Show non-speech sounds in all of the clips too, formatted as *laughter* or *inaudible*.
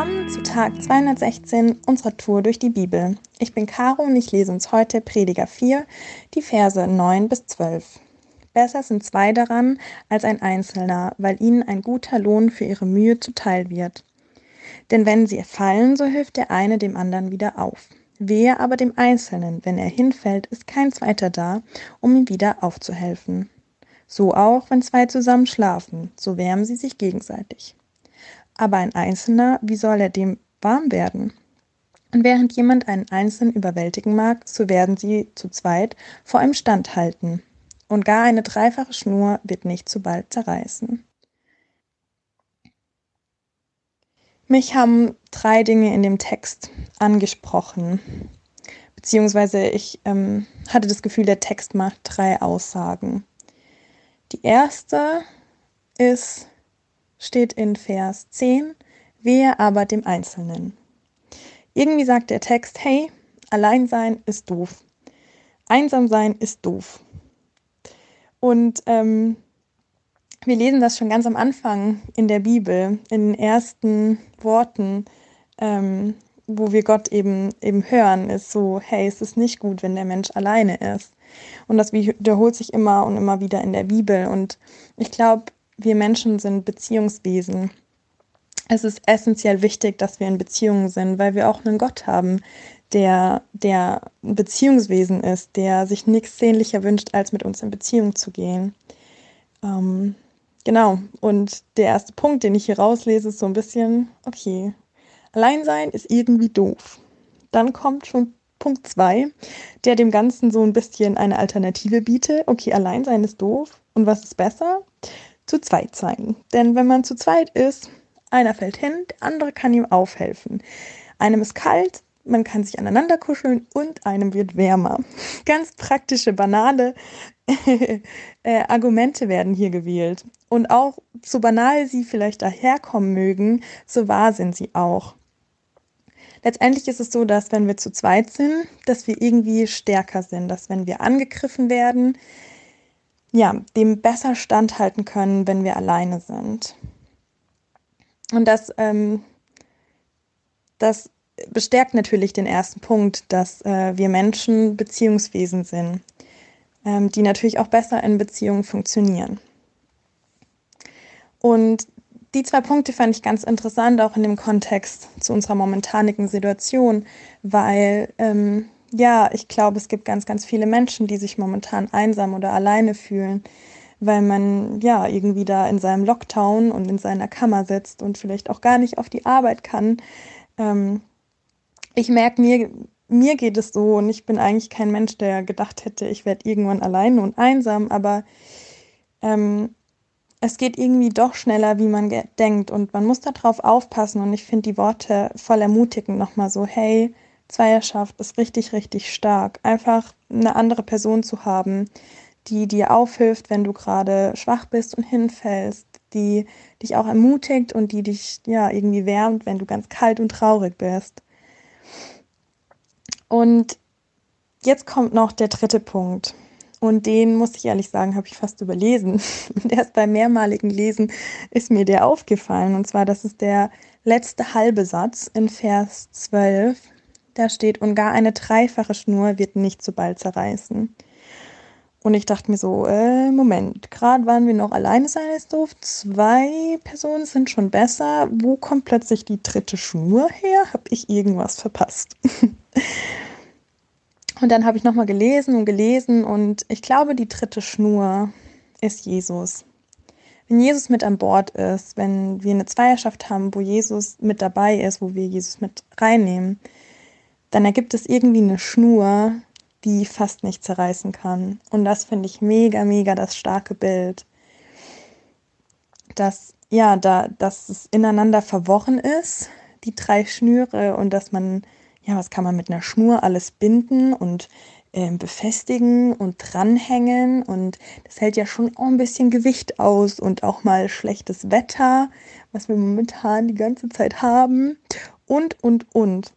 Willkommen zu Tag 216 unserer Tour durch die Bibel. Ich bin Caro und ich lese uns heute Prediger 4, die Verse 9 bis 12. Besser sind zwei daran als ein Einzelner, weil ihnen ein guter Lohn für ihre Mühe zuteil wird. Denn wenn sie fallen, so hilft der eine dem anderen wieder auf. Wehe aber dem Einzelnen, wenn er hinfällt, ist kein zweiter da, um ihm wieder aufzuhelfen. So auch, wenn zwei zusammen schlafen, so wärmen sie sich gegenseitig. Aber ein Einzelner, wie soll er dem warm werden? Und während jemand einen Einzelnen überwältigen mag, so werden sie zu zweit vor ihm standhalten. Und gar eine dreifache Schnur wird nicht zu bald zerreißen. Mich haben drei Dinge in dem Text angesprochen. Beziehungsweise ich ähm, hatte das Gefühl, der Text macht drei Aussagen. Die erste ist, steht in Vers 10, wehe aber dem Einzelnen. Irgendwie sagt der Text, hey, allein sein ist doof. Einsam sein ist doof. Und ähm, wir lesen das schon ganz am Anfang in der Bibel, in den ersten Worten, ähm, wo wir Gott eben, eben hören, ist so, hey, es ist nicht gut, wenn der Mensch alleine ist. Und das wiederholt sich immer und immer wieder in der Bibel. Und ich glaube, wir Menschen sind Beziehungswesen. Es ist essentiell wichtig, dass wir in Beziehungen sind, weil wir auch einen Gott haben, der, der ein Beziehungswesen ist, der sich nichts sehnlicher wünscht, als mit uns in Beziehung zu gehen. Ähm, genau. Und der erste Punkt, den ich hier rauslese, ist so ein bisschen, okay, allein sein ist irgendwie doof. Dann kommt schon Punkt 2, der dem Ganzen so ein bisschen eine Alternative bietet. Okay, allein sein ist doof. Und was ist besser? Zu zweit sein. Denn wenn man zu zweit ist, einer fällt hin, der andere kann ihm aufhelfen. Einem ist kalt, man kann sich aneinander kuscheln und einem wird wärmer. *laughs* Ganz praktische, banale *laughs* äh, Argumente werden hier gewählt. Und auch so banal sie vielleicht daherkommen mögen, so wahr sind sie auch. Letztendlich ist es so, dass wenn wir zu zweit sind, dass wir irgendwie stärker sind, dass wenn wir angegriffen werden, ja, dem besser standhalten können, wenn wir alleine sind. Und das, ähm, das bestärkt natürlich den ersten Punkt, dass äh, wir Menschen Beziehungswesen sind, ähm, die natürlich auch besser in Beziehungen funktionieren. Und die zwei Punkte fand ich ganz interessant, auch in dem Kontext zu unserer momentanigen Situation, weil ähm, ja, ich glaube, es gibt ganz, ganz viele Menschen, die sich momentan einsam oder alleine fühlen, weil man ja irgendwie da in seinem Lockdown und in seiner Kammer sitzt und vielleicht auch gar nicht auf die Arbeit kann. Ähm, ich merke, mir, mir geht es so und ich bin eigentlich kein Mensch, der gedacht hätte, ich werde irgendwann alleine und einsam, aber ähm, es geht irgendwie doch schneller, wie man denkt und man muss darauf aufpassen und ich finde die Worte voll ermutigend nochmal so, hey, Zweierschaft ist richtig, richtig stark. Einfach eine andere Person zu haben, die dir aufhilft, wenn du gerade schwach bist und hinfällst, die dich auch ermutigt und die dich ja irgendwie wärmt, wenn du ganz kalt und traurig bist. Und jetzt kommt noch der dritte Punkt. Und den, muss ich ehrlich sagen, habe ich fast überlesen. *laughs* Und erst beim mehrmaligen Lesen ist mir der aufgefallen. Und zwar, das ist der letzte halbe Satz in Vers 12 da steht, und gar eine dreifache Schnur wird nicht so bald zerreißen. Und ich dachte mir so, äh, Moment, gerade waren wir noch alleine sein ist doof. Zwei Personen sind schon besser. Wo kommt plötzlich die dritte Schnur her? Habe ich irgendwas verpasst? *laughs* und dann habe ich nochmal gelesen und gelesen und ich glaube, die dritte Schnur ist Jesus. Wenn Jesus mit an Bord ist, wenn wir eine Zweierschaft haben, wo Jesus mit dabei ist, wo wir Jesus mit reinnehmen, dann ergibt es irgendwie eine Schnur, die fast nicht zerreißen kann. Und das finde ich mega, mega das starke Bild. Dass, ja, da, dass es ineinander verworren ist, die drei Schnüre, und dass man, ja, was kann man mit einer Schnur alles binden und äh, befestigen und dranhängen. Und das hält ja schon auch ein bisschen Gewicht aus und auch mal schlechtes Wetter, was wir momentan die ganze Zeit haben. Und, und, und.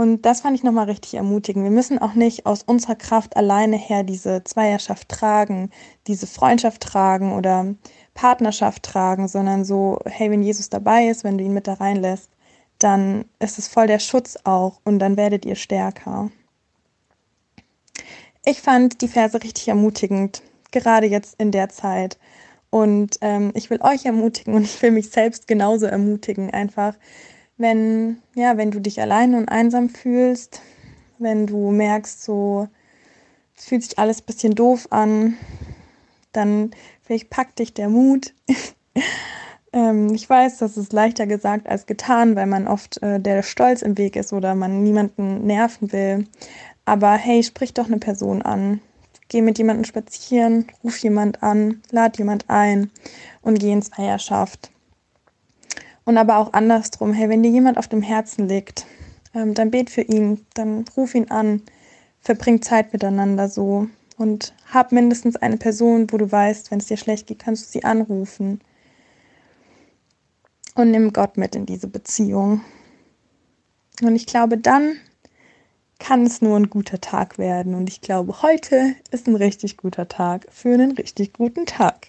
Und das fand ich nochmal richtig ermutigend. Wir müssen auch nicht aus unserer Kraft alleine her diese Zweierschaft tragen, diese Freundschaft tragen oder Partnerschaft tragen, sondern so, hey, wenn Jesus dabei ist, wenn du ihn mit da reinlässt, dann ist es voll der Schutz auch und dann werdet ihr stärker. Ich fand die Verse richtig ermutigend, gerade jetzt in der Zeit. Und ähm, ich will euch ermutigen und ich will mich selbst genauso ermutigen, einfach, wenn, ja, wenn du dich allein und einsam fühlst, wenn du merkst, so, es fühlt sich alles ein bisschen doof an, dann vielleicht packt dich der Mut. *laughs* ähm, ich weiß, das ist leichter gesagt als getan, weil man oft äh, der Stolz im Weg ist oder man niemanden nerven will. Aber hey, sprich doch eine Person an. Geh mit jemandem spazieren, ruf jemand an, lad jemand ein und geh ins Eierschaft. Und aber auch andersrum, hey, wenn dir jemand auf dem Herzen liegt, ähm, dann bet für ihn, dann ruf ihn an, verbring Zeit miteinander so und hab mindestens eine Person, wo du weißt, wenn es dir schlecht geht, kannst du sie anrufen. Und nimm Gott mit in diese Beziehung. Und ich glaube, dann kann es nur ein guter Tag werden. Und ich glaube, heute ist ein richtig guter Tag für einen richtig guten Tag.